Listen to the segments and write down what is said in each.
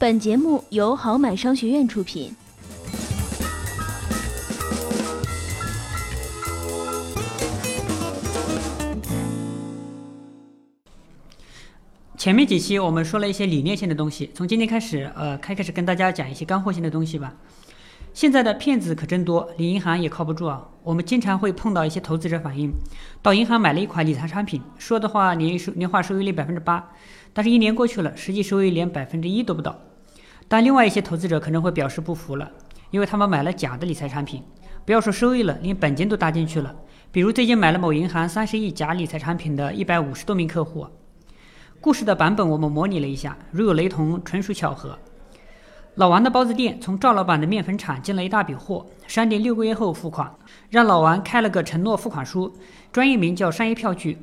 本节目由好买商学院出品。前面几期我们说了一些理念性的东西，从今天开始，呃，开开始跟大家讲一些干货性的东西吧。现在的骗子可真多，连银行也靠不住啊。我们经常会碰到一些投资者反映，到银行买了一款理财产品，说的话年收年化收益率百分之八，但是一年过去了，实际收益连百分之一都不到。但另外一些投资者可能会表示不服了，因为他们买了假的理财产品，不要说收益了，连本金都搭进去了。比如最近买了某银行三十亿假理财产品的一百五十多名客户。故事的版本我们模拟了一下，如有雷同，纯属巧合。老王的包子店从赵老板的面粉厂进了一大笔货，商店六个月后付款，让老王开了个承诺付款书，专业名叫商业票据。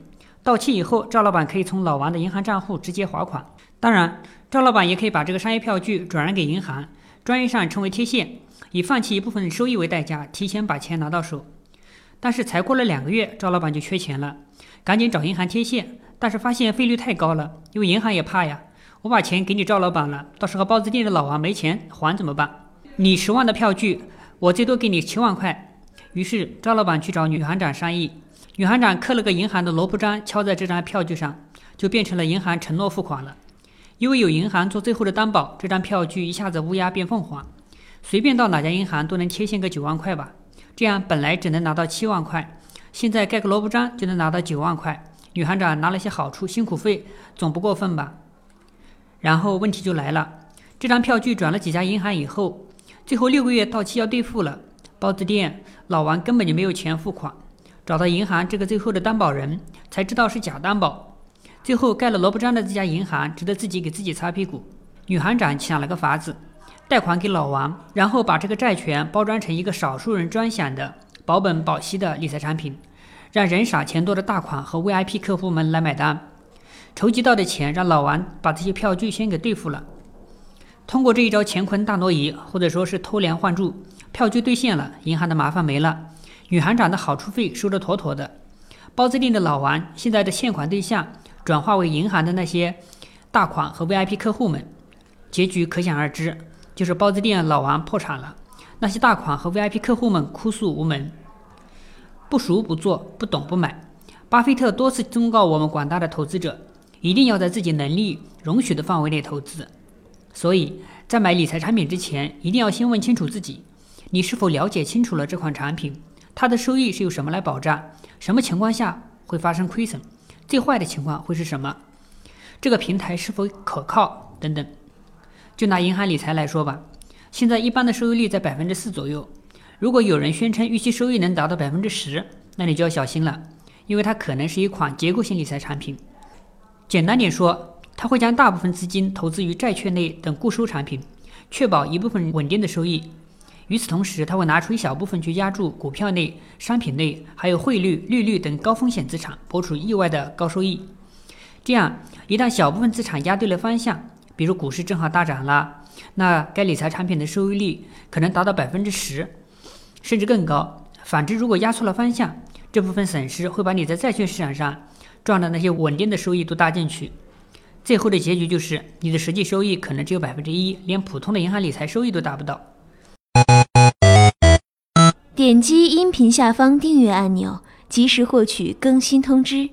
到期以后，赵老板可以从老王的银行账户直接划款。当然，赵老板也可以把这个商业票据转让给银行，专业上称为贴现，以放弃一部分收益为代价，提前把钱拿到手。但是才过了两个月，赵老板就缺钱了，赶紧找银行贴现。但是发现费率太高了，因为银行也怕呀。我把钱给你赵老板了，到时候包子店的老王没钱还怎么办？你十万的票据，我最多给你七万块。于是赵老板去找女行长商议，女行长刻了个银行的萝卜章敲在这张票据上，就变成了银行承诺付款了。因为有银行做最后的担保，这张票据一下子乌鸦变凤凰，随便到哪家银行都能贴现个九万块吧。这样本来只能拿到七万块，现在盖个萝卜章就能拿到九万块。女行长拿了些好处，辛苦费总不过分吧？然后问题就来了，这张票据转了几家银行以后，最后六个月到期要兑付了，包子店老王根本就没有钱付款，找到银行这个最后的担保人，才知道是假担保，最后盖了萝卜章的这家银行只得自己给自己擦屁股。女行长想了个法子，贷款给老王，然后把这个债权包装成一个少数人专享的保本保息的理财产品。让人傻钱多的大款和 VIP 客户们来买单，筹集到的钱让老王把这些票据先给兑付了。通过这一招乾坤大挪移，或者说是偷梁换柱，票据兑现了，银行的麻烦没了，女行长的好处费收得妥妥的，包子店的老王现在的欠款对象转化为银行的那些大款和 VIP 客户们，结局可想而知，就是包子店老王破产了，那些大款和 VIP 客户们哭诉无门。不熟不做，不懂不买。巴菲特多次忠告我们广大的投资者，一定要在自己能力容许的范围内投资。所以在买理财产品之前，一定要先问清楚自己：你是否了解清楚了这款产品？它的收益是由什么来保障？什么情况下会发生亏损？最坏的情况会是什么？这个平台是否可靠？等等。就拿银行理财来说吧，现在一般的收益率在百分之四左右。如果有人宣称预期收益能达到百分之十，那你就要小心了，因为它可能是一款结构性理财产品。简单点说，它会将大部分资金投资于债券类等固收产品，确保一部分稳定的收益。与此同时，他会拿出一小部分去压住股票类、商品类，还有汇率、利率等高风险资产，博取意外的高收益。这样，一旦小部分资产压对了方向，比如股市正好大涨了，那该理财产品的收益率可能达到百分之十。甚至更高。反之，如果压错了方向，这部分损失会把你在债券市场上赚的那些稳定的收益都搭进去，最后的结局就是你的实际收益可能只有百分之一，连普通的银行理财收益都达不到。点击音频下方订阅按钮，及时获取更新通知。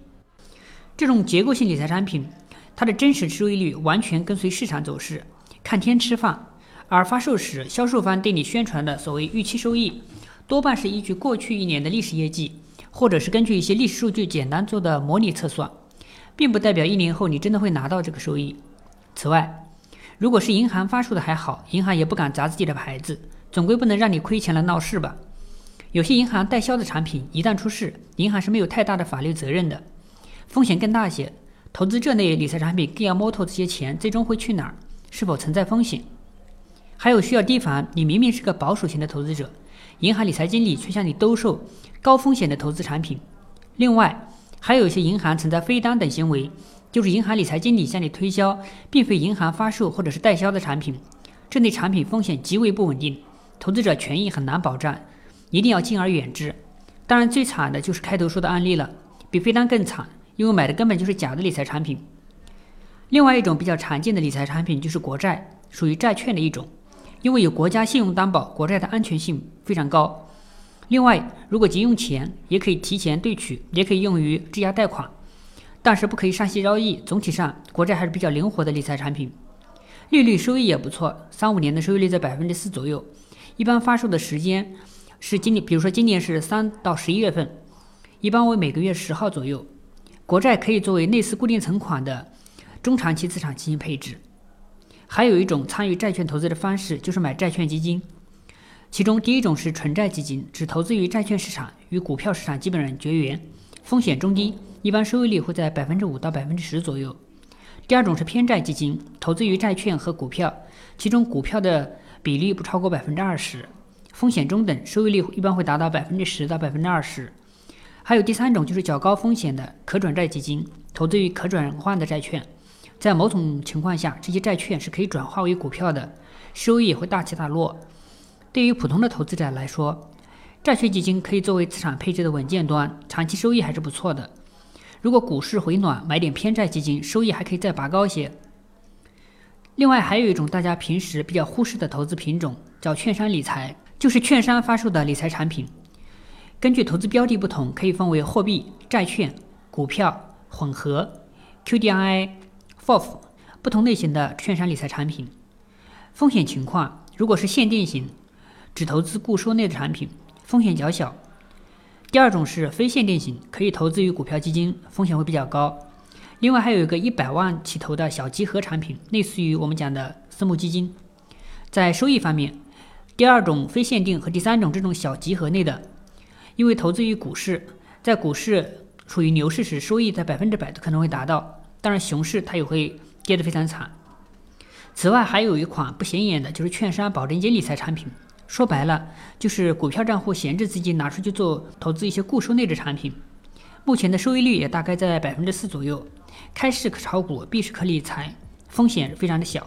这种结构性理财产品，它的真实收益率完全跟随市场走势，看天吃饭。而发售时，销售方对你宣传的所谓预期收益。多半是依据过去一年的历史业绩，或者是根据一些历史数据简单做的模拟测算，并不代表一年后你真的会拿到这个收益。此外，如果是银行发售的还好，银行也不敢砸自己的牌子，总归不能让你亏钱了闹事吧？有些银行代销的产品一旦出事，银行是没有太大的法律责任的，风险更大些。投资这类理财产品更要摸透这些钱最终会去哪儿，是否存在风险。还有需要提防，你明明是个保守型的投资者。银行理财经理却向你兜售高风险的投资产品。另外，还有一些银行存在飞单等行为，就是银行理财经理向你推销并非银行发售或者是代销的产品。这类产品风险极为不稳定，投资者权益很难保障，一定要敬而远之。当然，最惨的就是开头说的案例了，比飞单更惨，因为买的根本就是假的理财产品。另外一种比较常见的理财产品就是国债，属于债券的一种，因为有国家信用担保，国债的安全性非常高。另外，如果急用钱，也可以提前兑取，也可以用于质押贷款，但是不可以上息交易。总体上，国债还是比较灵活的理财产品，利率收益也不错，三五年的收益率在百分之四左右。一般发售的时间是今年，比如说今年是三到十一月份，一般为每个月十号左右。国债可以作为类似固定存款的中长期资产进行配置。还有一种参与债券投资的方式，就是买债券基金。其中第一种是纯债基金，只投资于债券市场，与股票市场基本上绝缘，风险中低，一般收益率会在百分之五到百分之十左右。第二种是偏债基金，投资于债券和股票，其中股票的比例不超过百分之二十，风险中等，收益率一般会达到百分之十到百分之二十。还有第三种就是较高风险的可转债基金，投资于可转换的债券，在某种情况下，这些债券是可以转化为股票的，收益也会大起大落。对于普通的投资者来说，债券基金可以作为资产配置的稳健端，长期收益还是不错的。如果股市回暖，买点偏债基金，收益还可以再拔高些。另外，还有一种大家平时比较忽视的投资品种，叫券商理财，就是券商发售的理财产品。根据投资标的不同，可以分为货币、债券、股票、混合、QDII、FOF 不同类型的券商理财产品。风险情况，如果是限定型。只投资固收类的产品，风险较小。第二种是非限定型，可以投资于股票基金，风险会比较高。另外还有一个一百万起投的小集合产品，类似于我们讲的私募基金。在收益方面，第二种非限定和第三种这种小集合类的，因为投资于股市，在股市处于牛市时，收益在百分之百都可能会达到，当然熊市它也会跌得非常惨。此外，还有一款不显眼的，就是券商保证金理财产品。说白了，就是股票账户闲置资金拿出去做投资一些固收类的产品，目前的收益率也大概在百分之四左右，开市可炒股，闭市可理财，风险非常的小。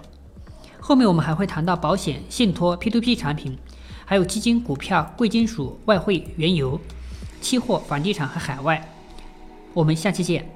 后面我们还会谈到保险、信托、P2P 产品，还有基金、股票、贵金属、外汇、原油、期货、房地产和海外。我们下期见。